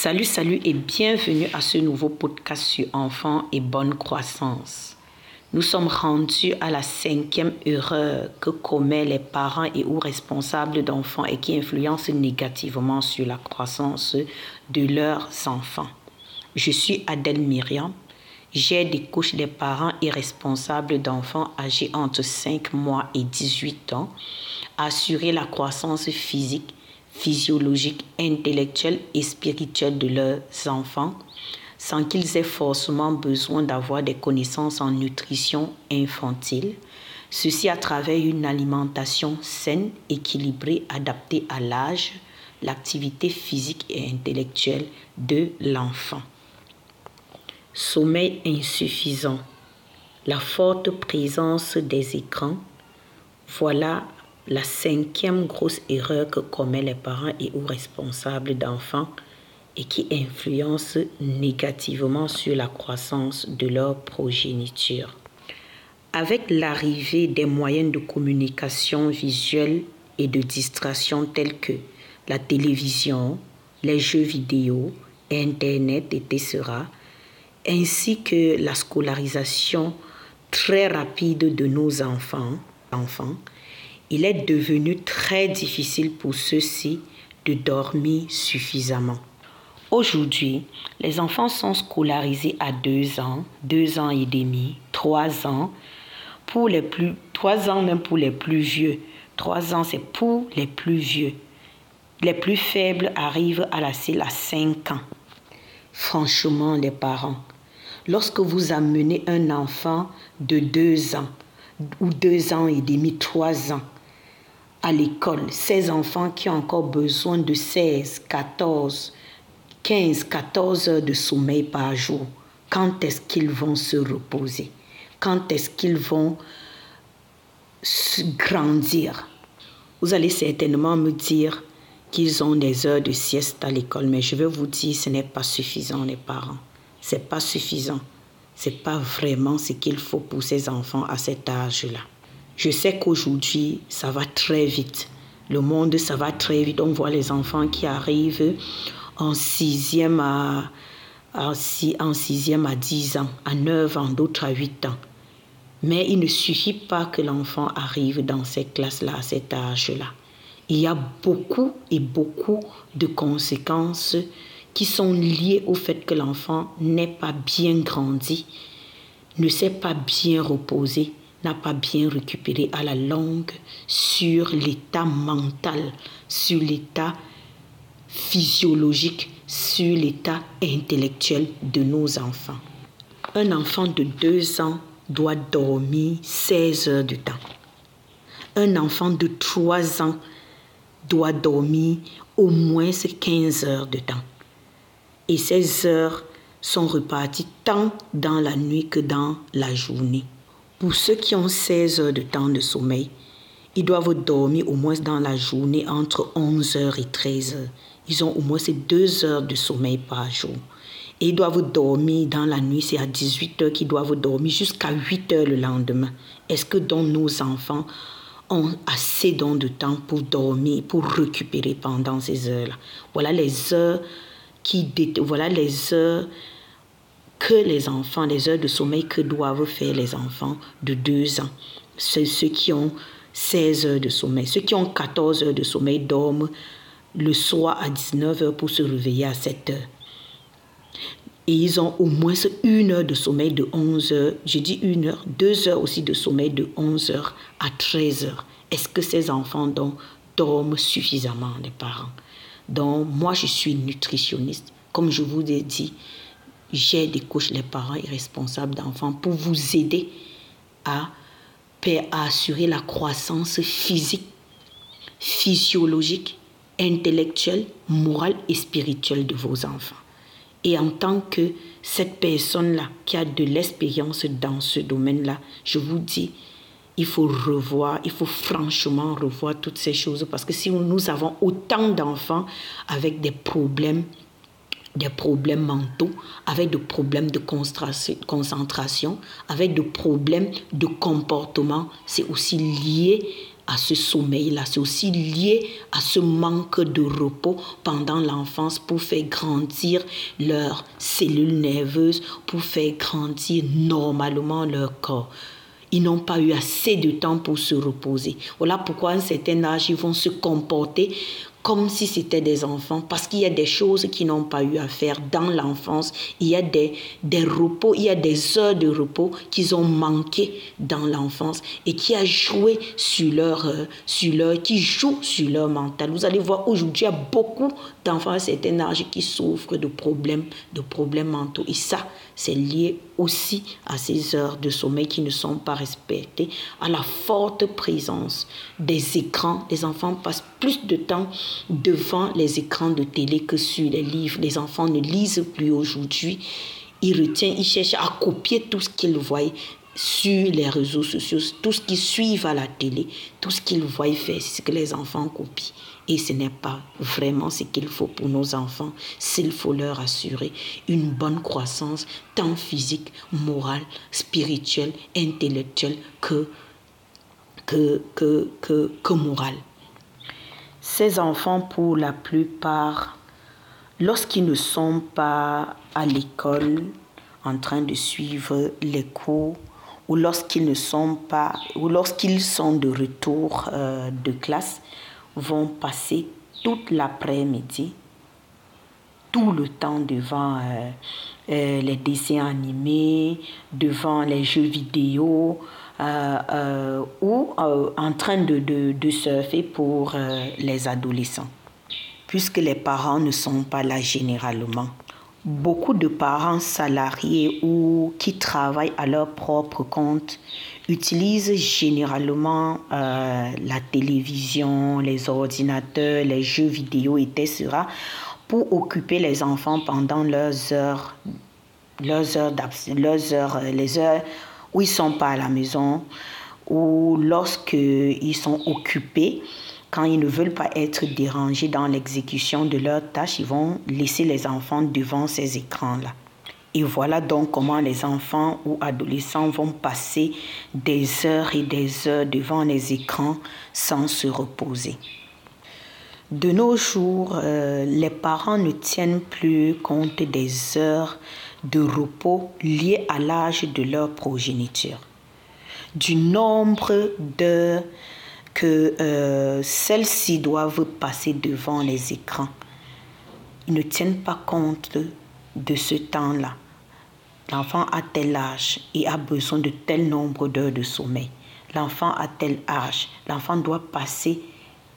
Salut, salut et bienvenue à ce nouveau podcast sur enfants et bonne croissance. Nous sommes rendus à la cinquième erreur que commettent les parents et ou responsables d'enfants et qui influencent négativement sur la croissance de leurs enfants. Je suis Adèle Myriam. J'ai des couches des parents et responsables d'enfants âgés entre 5 mois et 18 ans, assurer la croissance physique, physiologique, intellectuelle et spirituelle de leurs enfants sans qu'ils aient forcément besoin d'avoir des connaissances en nutrition infantile. Ceci à travers une alimentation saine, équilibrée, adaptée à l'âge, l'activité physique et intellectuelle de l'enfant. Sommeil insuffisant. La forte présence des écrans. Voilà la cinquième grosse erreur que commettent les parents et ou responsables d'enfants et qui influence négativement sur la croissance de leur progéniture. Avec l'arrivée des moyens de communication visuelle et de distraction tels que la télévision, les jeux vidéo, Internet, etc., ainsi que la scolarisation très rapide de nos enfants il est devenu très difficile pour ceux-ci de dormir suffisamment. Aujourd'hui, les enfants sont scolarisés à 2 ans, 2 ans et demi, 3 ans, pour les plus, 3 ans même pour les plus vieux. 3 ans, c'est pour les plus vieux. Les plus faibles arrivent à la CIL à 5 ans. Franchement, les parents, lorsque vous amenez un enfant de 2 ans, ou 2 ans et demi, 3 ans, à l'école, ces enfants qui ont encore besoin de 16, 14, 15, 14 heures de sommeil par jour, quand est-ce qu'ils vont se reposer? Quand est-ce qu'ils vont grandir? Vous allez certainement me dire qu'ils ont des heures de sieste à l'école, mais je vais vous dire, ce n'est pas suffisant, les parents. C'est pas suffisant. C'est pas vraiment ce qu'il faut pour ces enfants à cet âge-là. Je sais qu'aujourd'hui, ça va très vite. Le monde, ça va très vite. On voit les enfants qui arrivent en sixième à, en sixième à 10 ans, à 9 ans, d'autres à 8 ans. Mais il ne suffit pas que l'enfant arrive dans cette classe-là, à cet âge-là. Il y a beaucoup et beaucoup de conséquences qui sont liées au fait que l'enfant n'est pas bien grandi, ne s'est pas bien reposé, n'a pas bien récupéré à la longue sur l'état mental, sur l'état physiologique, sur l'état intellectuel de nos enfants. Un enfant de 2 ans doit dormir 16 heures de temps. Un enfant de 3 ans doit dormir au moins 15 heures de temps. Et ces heures sont reparties tant dans la nuit que dans la journée. Pour ceux qui ont 16 heures de temps de sommeil, ils doivent dormir au moins dans la journée entre 11 heures et 13 heures. Ils ont au moins ces 2 heures de sommeil par jour. Et ils doivent dormir dans la nuit, c'est à 18 heures qu'ils doivent dormir jusqu'à 8 heures le lendemain. Est-ce que nos enfants ont assez de temps pour dormir, pour récupérer pendant ces heures-là? Voilà les heures qui voilà les heures que les enfants, les heures de sommeil que doivent faire les enfants de 2 ans. C'est ceux qui ont 16 heures de sommeil. Ceux qui ont 14 heures de sommeil dorment le soir à 19 heures pour se réveiller à 7 heures. Et ils ont au moins une heure de sommeil de 11 heures. Je dis une heure, deux heures aussi de sommeil de 11 heures à 13 heures. Est-ce que ces enfants donc, dorment suffisamment, les parents? Donc, moi, je suis nutritionniste. Comme je vous ai dit, j'ai des couches les parents et responsables d'enfants pour vous aider à, à assurer la croissance physique, physiologique, intellectuelle, morale et spirituelle de vos enfants. Et en tant que cette personne-là qui a de l'expérience dans ce domaine-là, je vous dis, il faut revoir, il faut franchement revoir toutes ces choses parce que si nous avons autant d'enfants avec des problèmes des problèmes mentaux, avec des problèmes de concentration, avec des problèmes de comportement. C'est aussi lié à ce sommeil-là. C'est aussi lié à ce manque de repos pendant l'enfance pour faire grandir leurs cellules nerveuses, pour faire grandir normalement leur corps. Ils n'ont pas eu assez de temps pour se reposer. Voilà pourquoi à un certain âge, ils vont se comporter comme si c'était des enfants, parce qu'il y a des choses qu'ils n'ont pas eu à faire dans l'enfance. Il y a des, des repos, il y a des heures de repos qu'ils ont manqué dans l'enfance et qui a joué sur leur, euh, sur leur, qui joue sur leur mental. Vous allez voir aujourd'hui, il y a beaucoup d'enfants à certain âge qui souffrent de problèmes, de problèmes mentaux. Et ça, c'est lié aussi à ces heures de sommeil qui ne sont pas respectées, à la forte présence des écrans. Les enfants passent plus de temps devant les écrans de télé que sur les livres. Les enfants ne lisent plus aujourd'hui. Ils retiennent, ils cherchent à copier tout ce qu'ils voient sur les réseaux sociaux, tout ce qu'ils suivent à la télé, tout ce qu'ils voient faire, c'est ce que les enfants copient. Et ce n'est pas vraiment ce qu'il faut pour nos enfants s'il faut leur assurer une bonne croissance, tant physique, morale, spirituelle, intellectuelle que, morale. Ces enfants, pour la plupart, lorsqu'ils ne sont pas à l'école, en train de suivre les cours, ou lorsqu'ils ne sont pas, ou lorsqu'ils sont de retour euh, de classe, vont passer toute l'après-midi, tout le temps devant euh, euh, les dessins animés, devant les jeux vidéo, ou en train de, de, de surfer pour les adolescents, puisque les parents ne sont pas là généralement. Beaucoup de parents salariés ou qui travaillent à leur propre compte utilisent généralement euh, la télévision, les ordinateurs, les jeux vidéo, etc. pour occuper les enfants pendant leurs heures, leurs heures, leurs heures, les heures où ils sont pas à la maison ou lorsqu'ils sont occupés quand ils ne veulent pas être dérangés dans l'exécution de leurs tâches, ils vont laisser les enfants devant ces écrans-là. Et voilà donc comment les enfants ou adolescents vont passer des heures et des heures devant les écrans sans se reposer. De nos jours, euh, les parents ne tiennent plus compte des heures de repos liées à l'âge de leur progéniture, du nombre d'heures que euh, celles-ci doivent passer devant les écrans. Ils ne tiennent pas compte de ce temps-là. L'enfant a tel âge et a besoin de tel nombre d'heures de sommeil. L'enfant a tel âge. L'enfant doit passer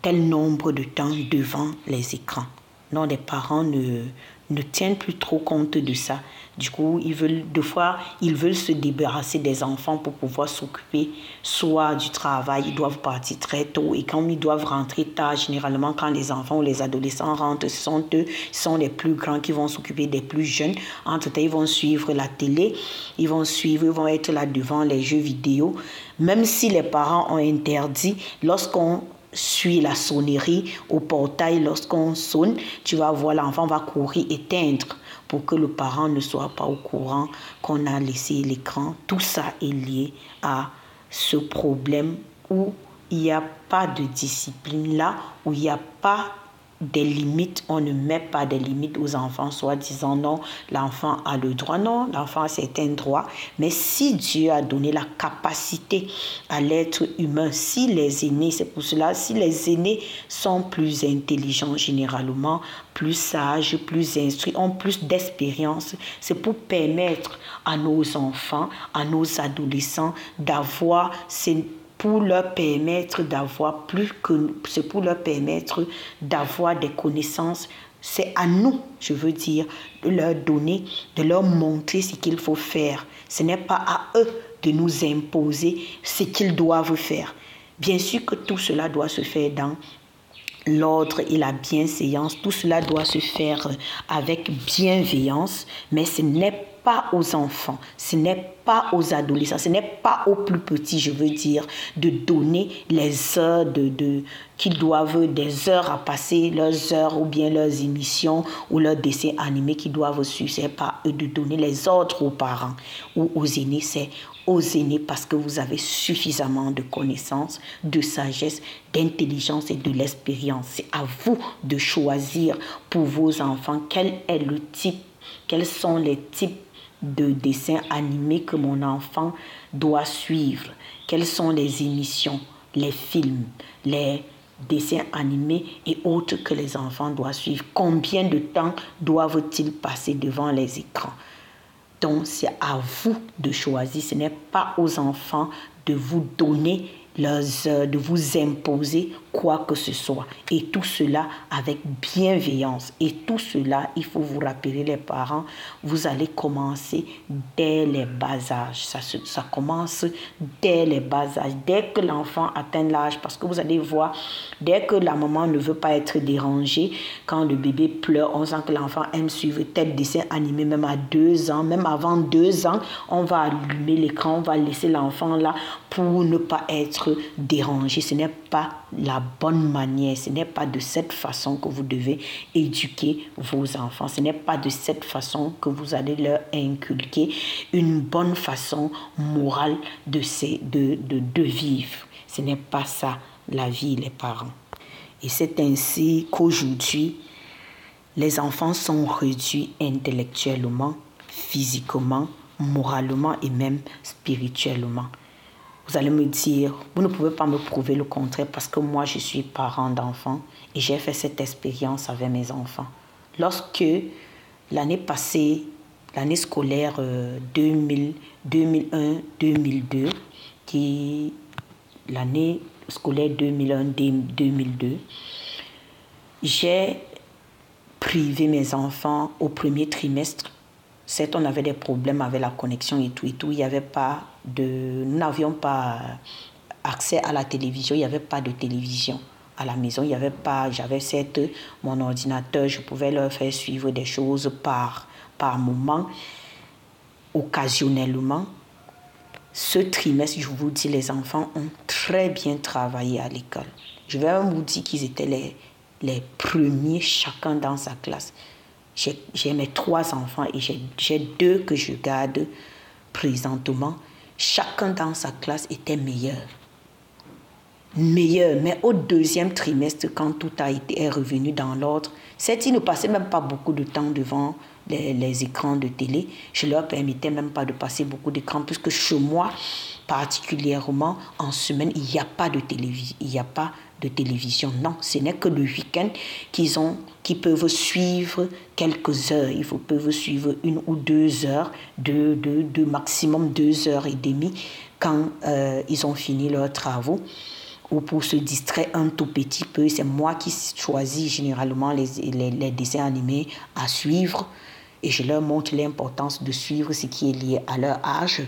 tel nombre de temps devant les écrans. Non, les parents ne, ne tiennent plus trop compte de ça. Du coup, ils veulent, fois, ils veulent se débarrasser des enfants pour pouvoir s'occuper soit du travail, ils doivent partir très tôt et quand ils doivent rentrer tard, généralement quand les enfants ou les adolescents rentrent, ce sont eux, sont les plus grands qui vont s'occuper des plus jeunes. Entre-temps, ils vont suivre la télé, ils vont suivre, ils vont être là devant les jeux vidéo. Même si les parents ont interdit, lorsqu'on suit la sonnerie au portail, lorsqu'on sonne, tu vas voir l'enfant va courir éteindre pour que le parent ne soit pas au courant qu'on a laissé l'écran. Tout ça est lié à ce problème où il n'y a pas de discipline là, où il n'y a pas des limites, on ne met pas des limites aux enfants, soit disant non, l'enfant a le droit, non, l'enfant a certains droits, mais si Dieu a donné la capacité à l'être humain, si les aînés, c'est pour cela, si les aînés sont plus intelligents généralement, plus sages, plus instruits, ont plus d'expérience, c'est pour permettre à nos enfants, à nos adolescents d'avoir ces pour leur permettre d'avoir plus que c'est pour leur permettre d'avoir des connaissances c'est à nous, je veux dire, de leur donner, de leur montrer ce qu'il faut faire. Ce n'est pas à eux de nous imposer ce qu'ils doivent faire. Bien sûr que tout cela doit se faire dans l'ordre et la bienséance. Tout cela doit se faire avec bienveillance, mais ce n'est pas aux enfants, ce n'est pas aux adolescents, ce n'est pas aux plus petits, je veux dire, de donner les heures de, de qu'ils doivent, des heures à passer, leurs heures ou bien leurs émissions ou leurs dessins animés qu'ils doivent suivre. Ce n'est pas eux de donner les ordres aux parents ou aux aînés, c'est aux aînés parce que vous avez suffisamment de connaissances, de sagesse, d'intelligence et de l'expérience. C'est à vous de choisir pour vos enfants quel est le type, quels sont les types de dessins animés que mon enfant doit suivre, quelles sont les émissions, les films, les dessins animés et autres que les enfants doivent suivre. Combien de temps doivent-ils passer devant les écrans? Donc c'est à vous de choisir, ce n'est pas aux enfants de vous donner de vous imposer quoi que ce soit. Et tout cela avec bienveillance. Et tout cela, il faut vous rappeler les parents, vous allez commencer dès les bas âges. Ça, ça commence dès les bas âges. Dès que l'enfant atteint l'âge, parce que vous allez voir, dès que la maman ne veut pas être dérangée, quand le bébé pleure, on sent que l'enfant aime suivre tel dessin animé, même à deux ans, même avant deux ans, on va allumer l'écran, on va laisser l'enfant là pour ne pas être dérangé. Ce n'est pas la bonne manière, ce n'est pas de cette façon que vous devez éduquer vos enfants. Ce n'est pas de cette façon que vous allez leur inculquer une bonne façon morale de, de, de, de vivre. Ce n'est pas ça la vie, les parents. Et c'est ainsi qu'aujourd'hui, les enfants sont réduits intellectuellement, physiquement, moralement et même spirituellement. Vous allez me dire, vous ne pouvez pas me prouver le contraire parce que moi, je suis parent d'enfants et j'ai fait cette expérience avec mes enfants. Lorsque l'année passée, l'année scolaire 2001-2002, euh, qui l'année scolaire 2001-2002, j'ai privé mes enfants au premier trimestre Certes, on avait des problèmes avec la connexion et tout et tout. Il y avait pas de, nous n'avions pas accès à la télévision. Il n'y avait pas de télévision à la maison. Il y avait pas, j'avais certes mon ordinateur. Je pouvais leur faire suivre des choses par, par moment, occasionnellement. Ce trimestre, je vous dis, les enfants ont très bien travaillé à l'école. Je vais vous dire qu'ils étaient les, les premiers, chacun dans sa classe. J'ai mes trois enfants et j'ai deux que je garde présentement. Chacun dans sa classe était meilleur. Meilleur, mais au deuxième trimestre, quand tout a été revenu dans l'ordre, ils ne passaient même pas beaucoup de temps devant les, écrans de télé? Je leur permettais même pas de passer beaucoup d'écrans, puisque chez moi, particulièrement en semaine, il n'y il n'y a pas de télévision. Non, ce n'est que le week-end qu'ils ont, qui peuvent suivre quelques heures. Ils peuvent suivre une ou deux heures, de, de, de maximum deux heures et demie quand euh, ils ont fini leurs travaux ou pour se distraire un tout petit peu. C'est moi qui choisis généralement les, dessins animés à suivre et je leur montre l'importance de suivre ce qui est lié à leur âge.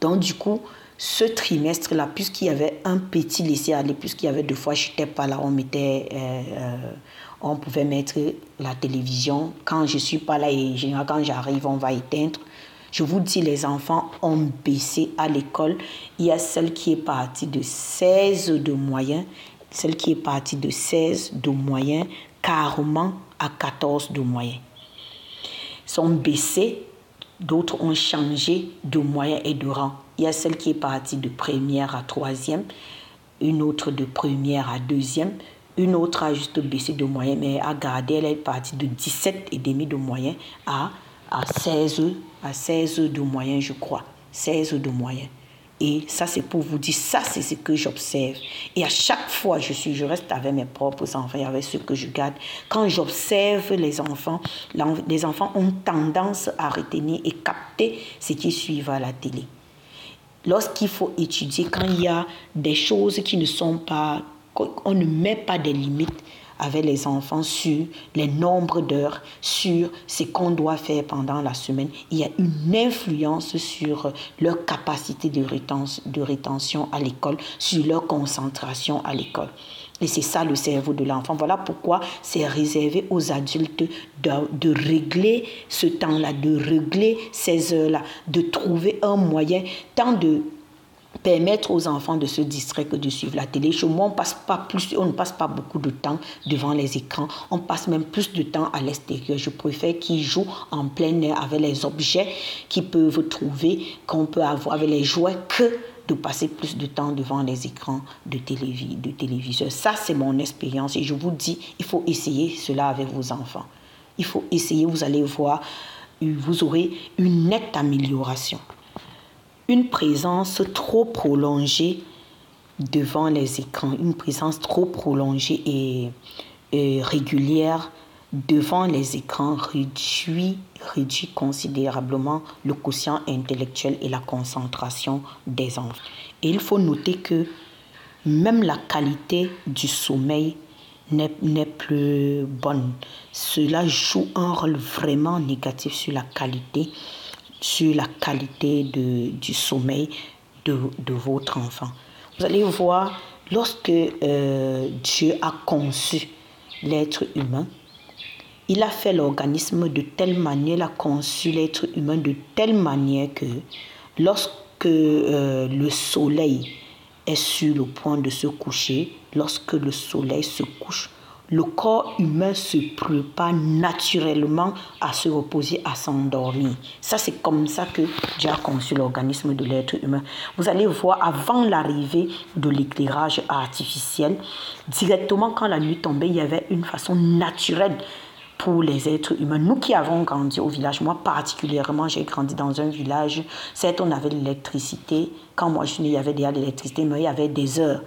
Donc du coup, ce trimestre-là, puisqu'il y avait un petit laisser-aller, puisqu'il y avait deux fois, je n'étais pas là, on mettait, euh, euh, on pouvait mettre la télévision. Quand je suis pas là et quand j'arrive, on va éteindre. Je vous dis, les enfants ont baissé à l'école. Il y a celle qui est partie de 16 de moyens, celle qui est partie de 16 de moyens, carrément à 14 de moyens. Ils sont baissés, d'autres ont changé de moyens et de rang. Il y a celle qui est partie de première à troisième, une autre de première à deuxième, une autre a juste baissé de moyen, mais a gardé, elle est partie de 17 et demi de moyen à, à 16, à 16 de moyen, je crois. 16 de moyen. Et ça, c'est pour vous dire, ça, c'est ce que j'observe. Et à chaque fois, je, suis, je reste avec mes propres enfants, avec ceux que je garde. Quand j'observe les enfants, les enfants ont tendance à retenir et capter ce qui suivent à la télé lorsqu'il faut étudier, quand il y a des choses qui ne sont pas, on ne met pas des limites avec les enfants sur les nombres d'heures, sur ce qu'on doit faire pendant la semaine, il y a une influence sur leur capacité de rétention, de rétention à l'école, sur leur concentration à l'école. Et c'est ça le cerveau de l'enfant. Voilà pourquoi c'est réservé aux adultes de, de régler ce temps-là, de régler ces heures-là, de trouver un moyen tant de permettre aux enfants de se distraire que de suivre la télé. Chez moi, on, passe pas plus, on ne passe pas beaucoup de temps devant les écrans. On passe même plus de temps à l'extérieur. Je préfère qu'ils jouent en plein air avec les objets qu'ils peuvent trouver, qu'on peut avoir avec les jouets, que de passer plus de temps devant les écrans de, de téléviseur. Ça, c'est mon expérience et je vous dis, il faut essayer cela avec vos enfants. Il faut essayer, vous allez voir, vous aurez une nette amélioration une présence trop prolongée devant les écrans, une présence trop prolongée et, régulière devant les écrans réduit, réduit considérablement le quotient intellectuel et la concentration des enfants. Et il faut noter que même la qualité du sommeil n'est plus bonne. Cela joue un rôle vraiment négatif sur la qualité sur la qualité de, du sommeil de, de, votre enfant. Vous allez voir, lorsque euh, Dieu a conçu l'être humain, il a fait l'organisme de telle manière, il a conçu l'être humain de telle manière que lorsque euh, le soleil est sur le point de se coucher, lorsque le soleil se couche, le corps humain se prépare naturellement à se reposer, à s'endormir. Ça, c'est comme ça que Dieu a conçu l'organisme de l'être humain. Vous allez voir, avant l'arrivée de l'éclairage artificiel, directement quand la nuit tombait, il y avait une façon naturelle pour les êtres humains. Nous qui avons grandi au village, moi particulièrement, j'ai grandi dans un village, certes on avait l'électricité, quand moi je suis né, il y avait déjà l'électricité, mais il y avait des heures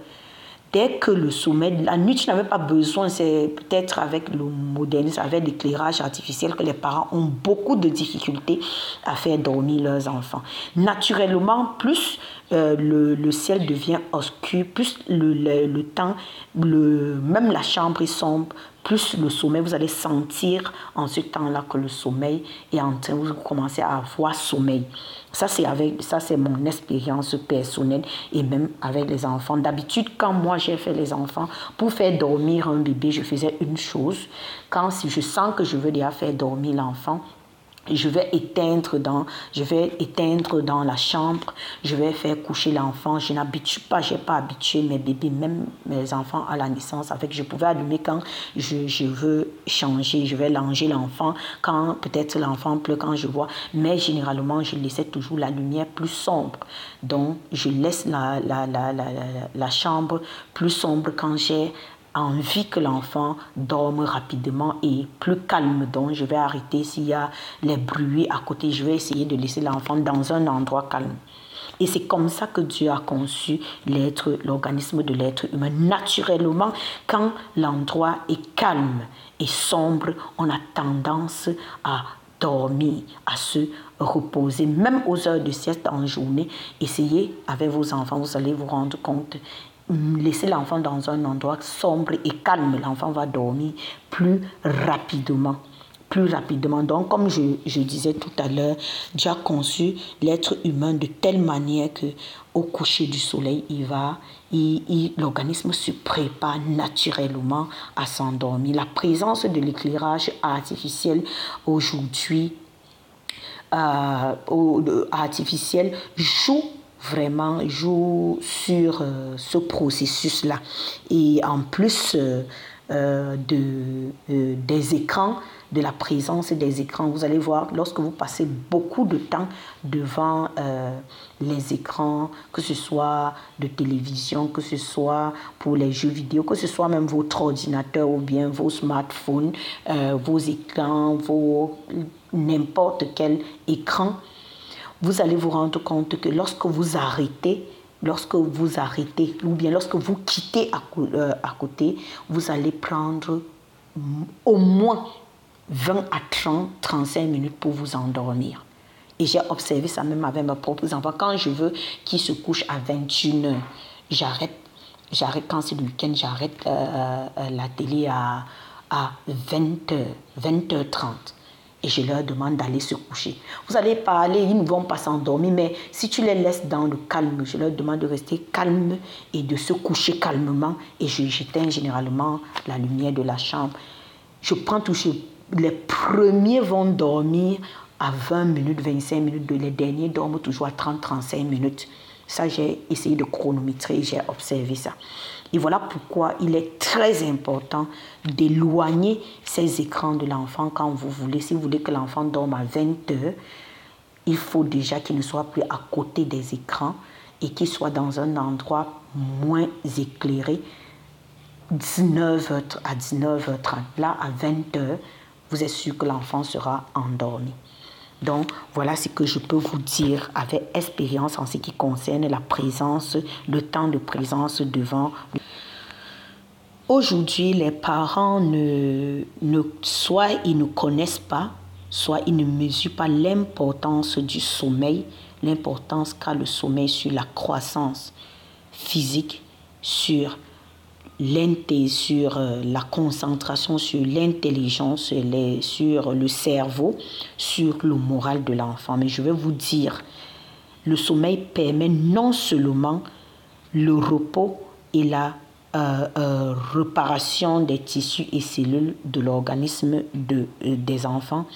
dès que le sommet, la nuit, tu n'avais pas besoin, c'est peut-être avec le modernisme, avec l'éclairage artificiel que les parents ont beaucoup de difficultés à faire dormir leurs enfants. Naturellement, plus euh, le, ciel devient obscur, plus le, le, temps, le, même la chambre est sombre, plus le sommeil, vous allez sentir en ce temps-là que le sommeil est en train, vous commencez à avoir sommeil. Ça, c'est avec, ça, c'est mon expérience personnelle et même avec les enfants. D'habitude, quand moi j'ai fait les enfants, pour faire dormir un bébé, je faisais une chose. Quand si je sens que je veux déjà faire dormir l'enfant, je vais éteindre dans, je vais éteindre dans la chambre, je vais faire coucher l'enfant. Je n'habitue pas, je n'ai pas habitué mes bébés, même mes enfants à la naissance, avec je pouvais allumer quand je, veux changer, je vais langer l'enfant, quand peut-être l'enfant pleure quand je vois, mais généralement je laissais toujours la lumière plus sombre. Donc je laisse la, la, la, la, la chambre plus sombre quand j'ai envie que l'enfant dorme rapidement et plus calme. Donc, je vais arrêter s'il y a les bruits à côté. Je vais essayer de laisser l'enfant dans un endroit calme. Et c'est comme ça que Dieu a conçu l'être, l'organisme de l'être humain. Naturellement, quand l'endroit est calme et sombre, on a tendance à dormir, à se reposer, même aux heures de sieste en journée. Essayez avec vos enfants, vous allez vous rendre compte laisser l'enfant dans un endroit sombre et calme, l'enfant va dormir plus rapidement. Plus rapidement. Donc, comme je, disais tout à l'heure, Dieu a conçu l'être humain de telle manière que au coucher du soleil, il va, l'organisme se prépare naturellement à s'endormir. La présence de l'éclairage artificiel aujourd'hui euh, artificiel joue vraiment joue sur euh, ce processus-là. Et en plus euh, euh, de, des écrans, de la présence des écrans, vous allez voir, lorsque vous passez beaucoup de temps devant les écrans, que ce soit de télévision, que ce soit pour les jeux vidéo, que ce soit même votre ordinateur ou bien vos smartphones, vos écrans, vos n'importe quel écran, vous allez vous rendre compte que lorsque vous arrêtez, lorsque vous arrêtez, ou bien lorsque vous quittez à, euh, côté, vous allez prendre au moins 20 à 30, 35 minutes pour vous endormir. Et j'ai observé ça même avec mes propres enfants. Quand je veux qu'ils se couchent à 21h, j'arrête. J'arrête quand c'est le week-end, j'arrête euh, euh, la télé à, à 20h, 20h30 et je leur demande d'aller se coucher. Vous allez parler, ils ne vont pas s'endormir, mais si tu les laisses dans le calme, je leur demande de rester calme et de se coucher calmement et j'éteins généralement la lumière de la chambre. Je prends toujours, les premiers vont dormir à 20 minutes, 25 minutes, les derniers dorment toujours à 30-35 minutes. Ça, j'ai essayé de chronométrer, j'ai observé ça. Et voilà pourquoi il est très important d'éloigner ces écrans de l'enfant quand vous voulez. Si vous voulez que l'enfant dorme à 20 heures, il faut déjà qu'il ne soit plus à côté des écrans et qu'il soit dans un endroit moins éclairé. 19h à 19h30. Là, à 20h, vous êtes sûr que l'enfant sera endormi. Donc, voilà ce que je peux vous dire avec expérience en ce qui concerne la présence, le temps de présence devant. Aujourd'hui, les parents ne, ne, soit ils ne connaissent pas, soit ils ne mesurent pas l'importance du sommeil, l'importance qu'a le sommeil sur la croissance physique, sur sur euh, la concentration sur l'intelligence, sur le cerveau, sur le moral de l'enfant. Mais je vais vous dire, le sommeil permet non seulement le repos et la euh, euh, réparation des tissus et cellules de l'organisme de, des enfants,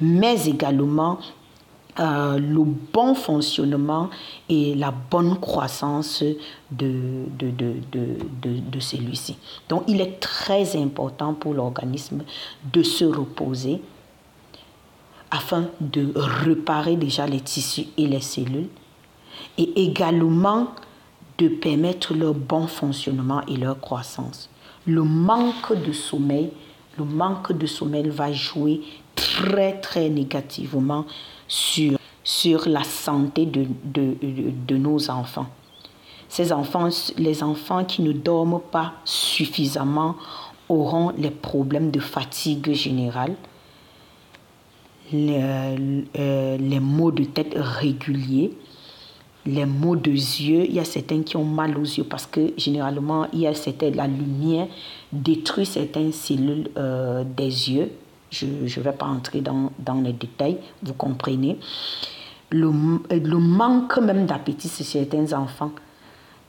mais également euh, le bon fonctionnement et la bonne croissance de, de, de, de celui-ci. Donc il est très important pour l'organisme de se reposer afin de réparer déjà les tissus et les cellules et également de permettre leur bon fonctionnement et leur croissance. Le manque de sommeil, le manque de sommeil va jouer très très négativement sur, sur la santé de, de, de, nos enfants. Ces enfants, les enfants qui ne dorment pas suffisamment auront les problèmes de fatigue générale, les, euh, les maux de tête réguliers, les maux de yeux. Il y a certains qui ont mal aux yeux parce que généralement, il y a la lumière détruit certaines cellules euh, des yeux je ne vais pas entrer dans, dans, les détails, vous comprenez. Le, le manque même d'appétit chez certains enfants.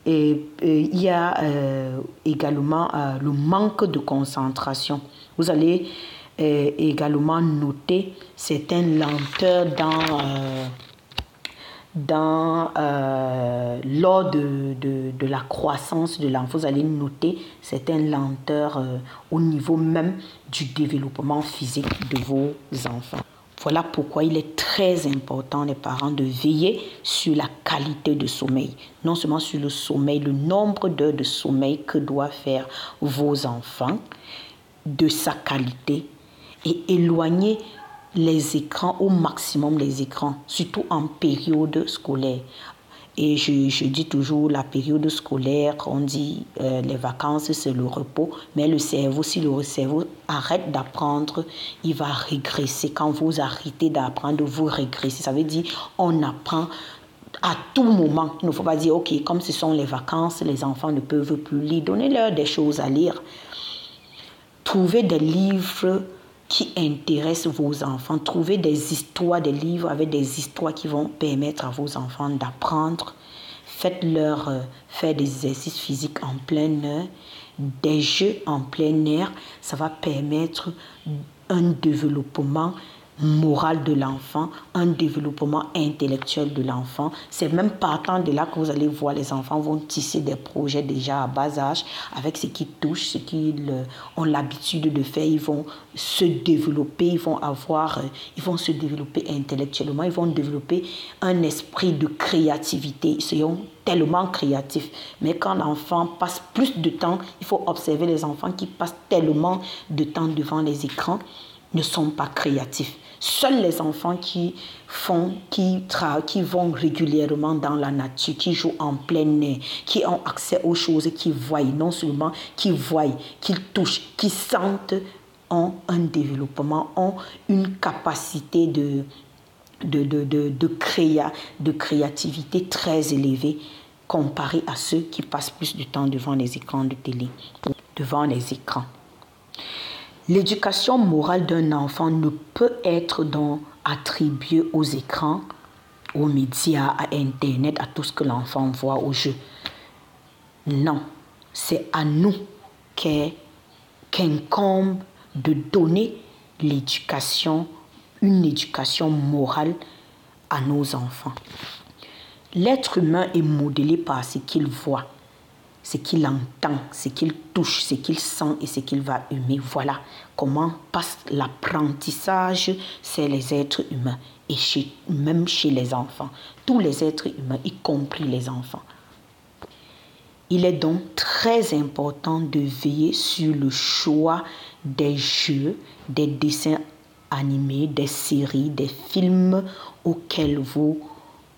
Et, il y a euh, également euh, le manque de concentration. Vous allez euh, également noter certaines lenteurs dans dans, euh, lors de, de, de, la croissance de l'enfant, vous allez noter certaines lenteurs euh, au niveau même du développement physique de vos enfants. Voilà pourquoi il est très important, les parents, de veiller sur la qualité de sommeil. Non seulement sur le sommeil, le nombre d'heures de sommeil que doivent faire vos enfants, de sa qualité, et éloigner les écrans, au maximum les écrans, surtout en période scolaire. Et je, je dis toujours la période scolaire, on dit euh, les vacances, c'est le repos, mais le cerveau, si le cerveau arrête d'apprendre, il va régresser. Quand vous arrêtez d'apprendre, vous régressez. Ça veut dire on apprend à tout moment. Il ne faut pas dire, OK, comme ce sont les vacances, les enfants ne peuvent plus lire. Donnez-leur des choses à lire. Trouvez des livres qui intéresse vos enfants. Trouvez des histoires, des livres avec des histoires qui vont permettre à vos enfants d'apprendre. Faites-leur euh, faire des exercices physiques en plein air, des jeux en plein air. Ça va permettre un développement moral de l'enfant, un développement intellectuel de l'enfant. C'est même partant de là que vous allez voir les enfants vont tisser des projets déjà à bas âge avec ce qui touche, ce qu'ils euh, ont l'habitude de faire. Ils vont se développer, ils vont avoir, euh, ils vont se développer intellectuellement, ils vont développer un esprit de créativité. Ils seront tellement créatifs. Mais quand l'enfant passe plus de temps, il faut observer les enfants qui passent tellement de temps devant les écrans ne sont pas créatifs. Seuls les enfants qui font, qui, qui vont régulièrement dans la nature, qui jouent en plein air, qui ont accès aux choses, qui voient, non seulement qui voient, qui touchent, qui sentent, ont un développement, ont une capacité de, créativité très élevée comparée à ceux qui passent plus de temps devant les écrans de télé, devant les écrans. L'éducation morale d'un enfant ne peut être donc attribuée aux écrans, aux médias, à Internet, à tout ce que l'enfant voit au jeu. Non, c'est à nous qu'incombe de donner l'éducation, une éducation morale à nos enfants. L'être humain est modelé par ce qu'il voit, ce qu'il entend, ce qu'il touche, ce qu'il sent et ce qu'il va aimer. Voilà comment passe l'apprentissage c'est les êtres humains et même chez les enfants. Tous les êtres humains, y compris les enfants. Il est donc très important de veiller sur le choix des jeux, des dessins animés, des séries, des films auxquels vous,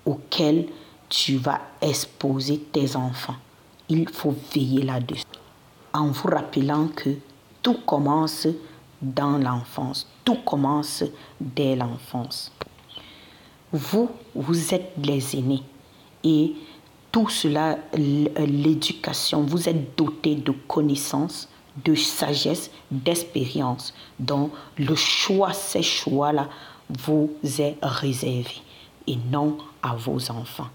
auxquels tu vas exposer tes enfants. Il faut veiller là-dessus. En vous rappelant que tout commence dans l'enfance. Tout commence dès l'enfance. Vous, vous êtes les aînés. Et tout cela, l'éducation, vous êtes doté de connaissances, de sagesse, d'expérience. Donc, le choix, ces choix-là, vous est réservé et non à vos enfants.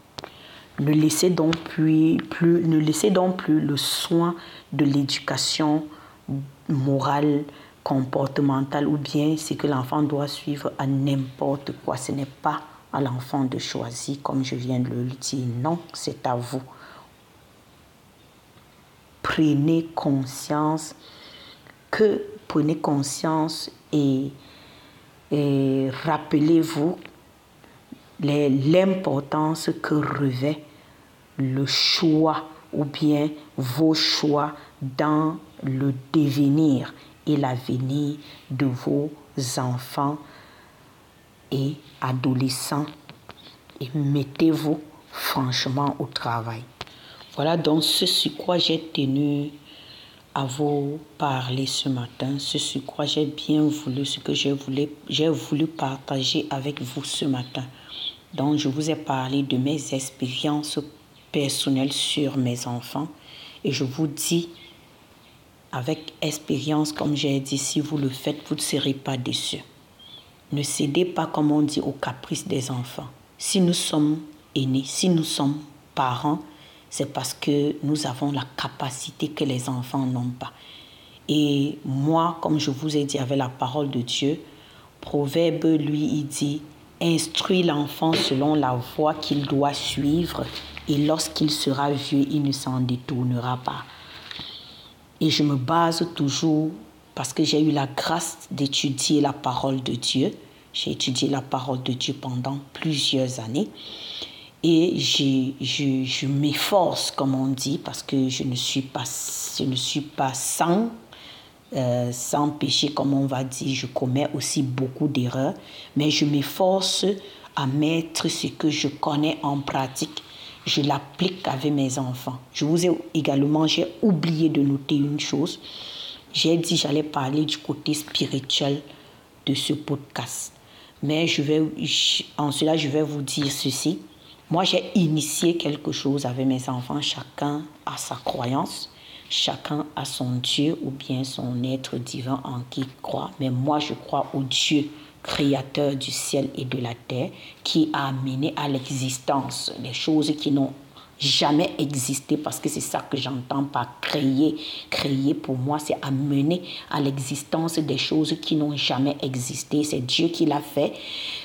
Ne laissez donc plus, le soin de l'éducation morale, comportementale ou bien ce que l'enfant doit suivre à n'importe quoi. Ce n'est pas à l'enfant de choisir, comme je viens de le dire. Non, c'est à vous. Prenez conscience que prenez conscience et, et rappelez-vous l'importance que revêt le choix ou bien vos choix dans le devenir et l'avenir de vos enfants et adolescents et mettez-vous franchement au travail. Voilà donc ce sur quoi j'ai tenu à vous parler ce matin, ce sur quoi j'ai bien voulu, ce que j'ai voulu, partager avec vous ce matin. Donc, je vous ai parlé de mes expériences personnelles sur mes enfants et je vous dis avec expérience, comme j'ai dit, si vous le faites, vous ne serez pas déçus. Ne cédez pas, comme on dit, aux caprices des enfants. Si nous sommes aînés, si nous sommes parents, c'est parce que nous avons la capacité que les enfants n'ont pas. Et moi, comme je vous ai dit avec la parole de Dieu, Proverbe, lui, il dit, instruit l'enfant selon la voie qu'il doit suivre, et lorsqu'il sera vieux, il ne s'en détournera pas. Et je me base toujours, parce que j'ai eu la grâce d'étudier la parole de Dieu, j'ai étudié la parole de Dieu pendant plusieurs années, et je, m'efforce, comme on dit, parce que je ne suis pas, je ne suis pas sans euh, sans péché, comme on va dire, je commets aussi beaucoup d'erreurs, mais je m'efforce à mettre ce que je connais en pratique. Je l'applique avec mes enfants. Je vous ai également, j'ai oublié de noter une chose. J'ai dit j'allais parler du côté spirituel de ce podcast. Mais je vais, en cela, je vais vous dire ceci. Moi, j'ai initié quelque chose avec mes enfants. Chacun a sa croyance. Chacun a son Dieu ou bien son être divin en qui il croit. Mais moi, je crois au Dieu créateur du ciel et de la terre qui a amené à l'existence les choses qui n'ont jamais existé parce que c'est ça que j'entends par créer. Créer pour moi, c'est amener à l'existence des choses qui n'ont jamais existé. C'est Dieu qui l'a fait.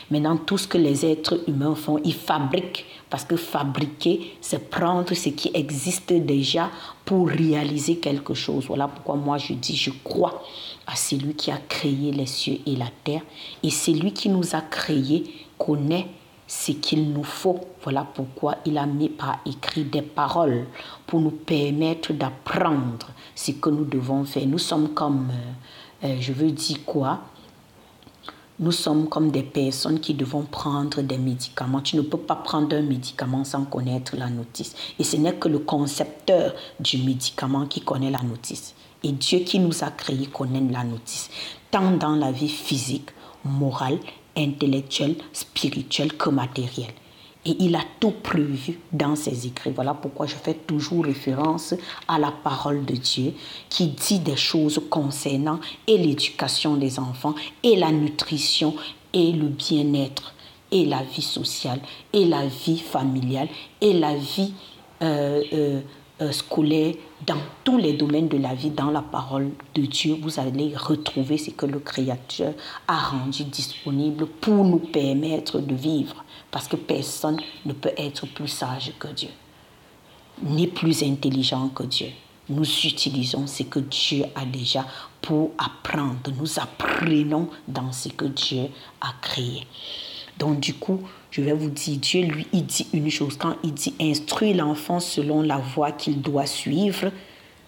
Maintenant, tout ce que les êtres humains font, ils fabriquent. Parce que fabriquer, c'est prendre ce qui existe déjà pour réaliser quelque chose. Voilà pourquoi moi je dis, je crois à celui qui a créé les cieux et la terre. Et celui qui nous a créés connaît ce qu'il nous faut. Voilà pourquoi il a mis par écrit des paroles pour nous permettre d'apprendre ce que nous devons faire. Nous sommes comme, euh, euh, je veux dire quoi? Nous sommes comme des personnes qui devons prendre des médicaments. Tu ne peux pas prendre un médicament sans connaître la notice. Et ce n'est que le concepteur du médicament qui connaît la notice. Et Dieu qui nous a créés connaît la notice, tant dans la vie physique, morale, intellectuelle, spirituelle que matérielle. Et il a tout prévu dans ses écrits. Voilà pourquoi je fais toujours référence à la parole de Dieu qui dit des choses concernant et l'éducation des enfants et la nutrition et le bien-être et la vie sociale et la vie familiale et la vie euh, euh, euh, scolaire, dans tous les domaines de la vie, dans la parole de Dieu, vous allez retrouver ce que le Créateur a rendu disponible pour nous permettre de vivre. Parce que personne ne peut être plus sage que Dieu, ni plus intelligent que Dieu. Nous utilisons ce que Dieu a déjà pour apprendre. Nous apprenons dans ce que Dieu a créé. Donc du coup, je vais vous dire, Dieu, lui, il dit une chose. Quand il dit instruire l'enfant selon la voie qu'il doit suivre,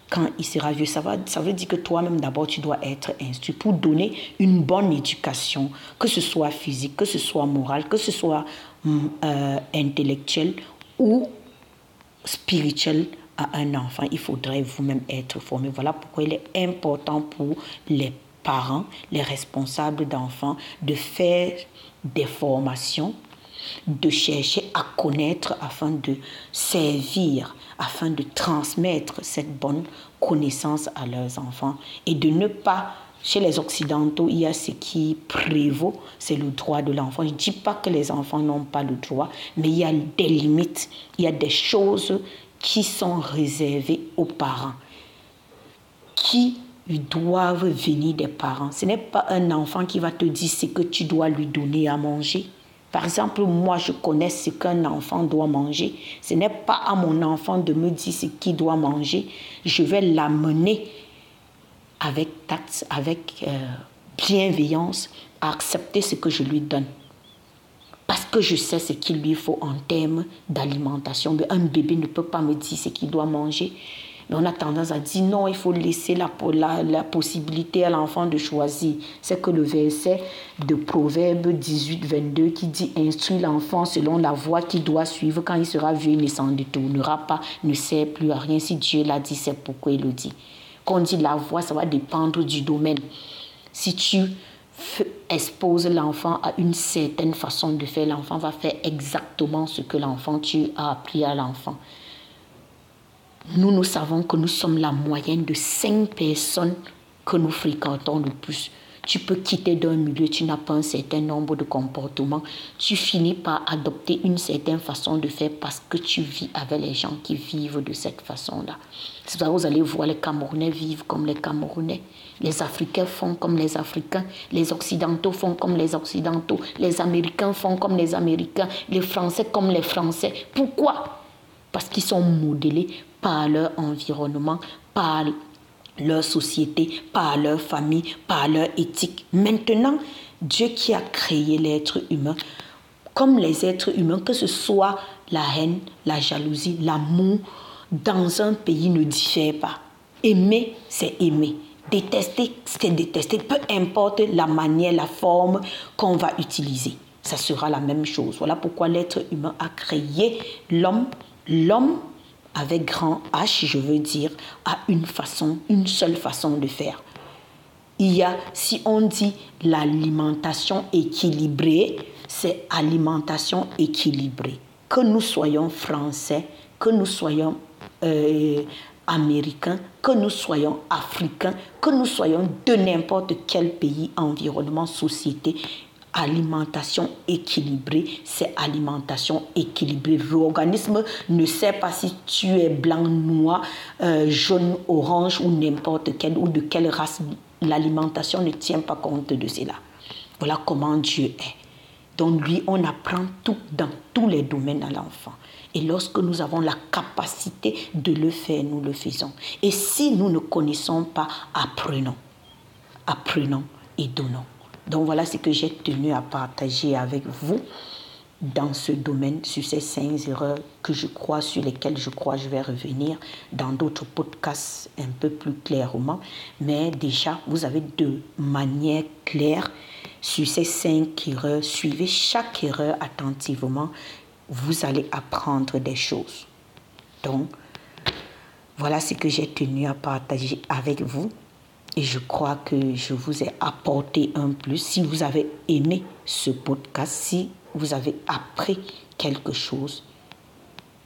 quand il sera vieux, ça, ça veut dire que toi-même, d'abord, tu dois être instruit pour donner une bonne éducation, que ce soit physique, que ce soit morale, que ce soit euh, intellectuel ou spirituel à un enfant. Il faudrait vous-même être formé. Voilà pourquoi il est important pour les parents, les responsables d'enfants, de faire des formations, de chercher à connaître afin de servir, afin de transmettre cette bonne connaissance à leurs enfants et de ne pas chez les Occidentaux, il y a ce qui prévaut, c'est le droit de l'enfant. Je ne dis pas que les enfants n'ont pas le droit, mais il y a des limites, il y a des choses qui sont réservées aux parents, qui doivent venir des parents. Ce n'est pas un enfant qui va te dire ce que tu dois lui donner à manger. Par exemple, moi, je connais ce qu'un enfant doit manger. Ce n'est pas à mon enfant de me dire ce qu'il doit manger. Je vais l'amener avec tact, avec euh, bienveillance, accepter ce que je lui donne. Parce que je sais ce qu'il lui faut en termes d'alimentation. Un bébé ne peut pas me dire ce qu'il doit manger. Mais on a tendance à dire non, il faut laisser la, la, possibilité à l'enfant de choisir. C'est que le verset de Proverbe 18, 22 qui dit Instruis l'enfant selon la voie qu'il doit suivre. Quand il sera vieux, il ne s'en détournera pas, ne sert plus à rien. Si Dieu l'a dit, c'est pourquoi il le dit. Quand on dit la voie, ça va dépendre du domaine. Si tu exposes l'enfant à une certaine façon de faire, l'enfant va faire exactement ce que l'enfant, tu as appris à l'enfant. Nous, nous savons que nous sommes la moyenne de cinq personnes que nous fréquentons le plus. Tu peux quitter d'un milieu, tu n'as pas un certain nombre de comportements. Tu finis par adopter une certaine façon de faire parce que tu vis avec les gens qui vivent de cette façon-là. C'est ça vous allez voir les Camerounais vivent comme les Camerounais. Les Africains font comme les Africains. Les Occidentaux font comme les Occidentaux. Les Américains font comme les Américains. Les Français comme les Français. Pourquoi? Parce qu'ils sont modélés par leur environnement, par leur société, par leur famille, par leur éthique. Maintenant, Dieu qui a créé l'être humain, comme les êtres humains, que ce soit la haine, la jalousie, l'amour, dans un pays ne diffère pas. Aimer, c'est aimer. Détester, c'est détester. Peu importe la manière, la forme qu'on va utiliser, ça sera la même chose. Voilà pourquoi l'être humain a créé l'homme. L'homme avec grand H, je veux dire, à une façon, une seule façon de faire. Il y a, si on dit l'alimentation équilibrée, c'est alimentation équilibrée. Que nous soyons français, que nous soyons euh, américains, que nous soyons africains, que nous soyons de n'importe quel pays, environnement, société, alimentation équilibrée, c'est alimentation équilibrée. L'organisme ne sait pas si tu es blanc, noir, euh, jaune, orange ou n'importe quel ou de quelle race. L'alimentation ne tient pas compte de cela. Voilà comment Dieu est. Donc lui, on apprend tout dans tous les domaines à l'enfant. Et lorsque nous avons la capacité de le faire, nous le faisons. Et si nous ne connaissons pas, apprenons. Apprenons et donnons. Donc voilà ce que j'ai tenu à partager avec vous dans ce domaine, sur ces cinq erreurs que je crois, sur lesquelles je crois je vais revenir dans d'autres podcasts un peu plus clairement. Mais déjà, vous avez de manière claire sur ces cinq erreurs. Suivez chaque erreur attentivement. Vous allez apprendre des choses. Donc, voilà ce que j'ai tenu à partager avec vous. Et je crois que je vous ai apporté un plus. Si vous avez aimé ce podcast, si vous avez appris quelque chose,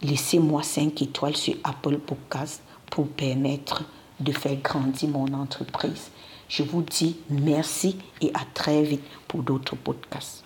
laissez-moi 5 étoiles sur Apple Podcast pour permettre de faire grandir mon entreprise. Je vous dis merci et à très vite pour d'autres podcasts.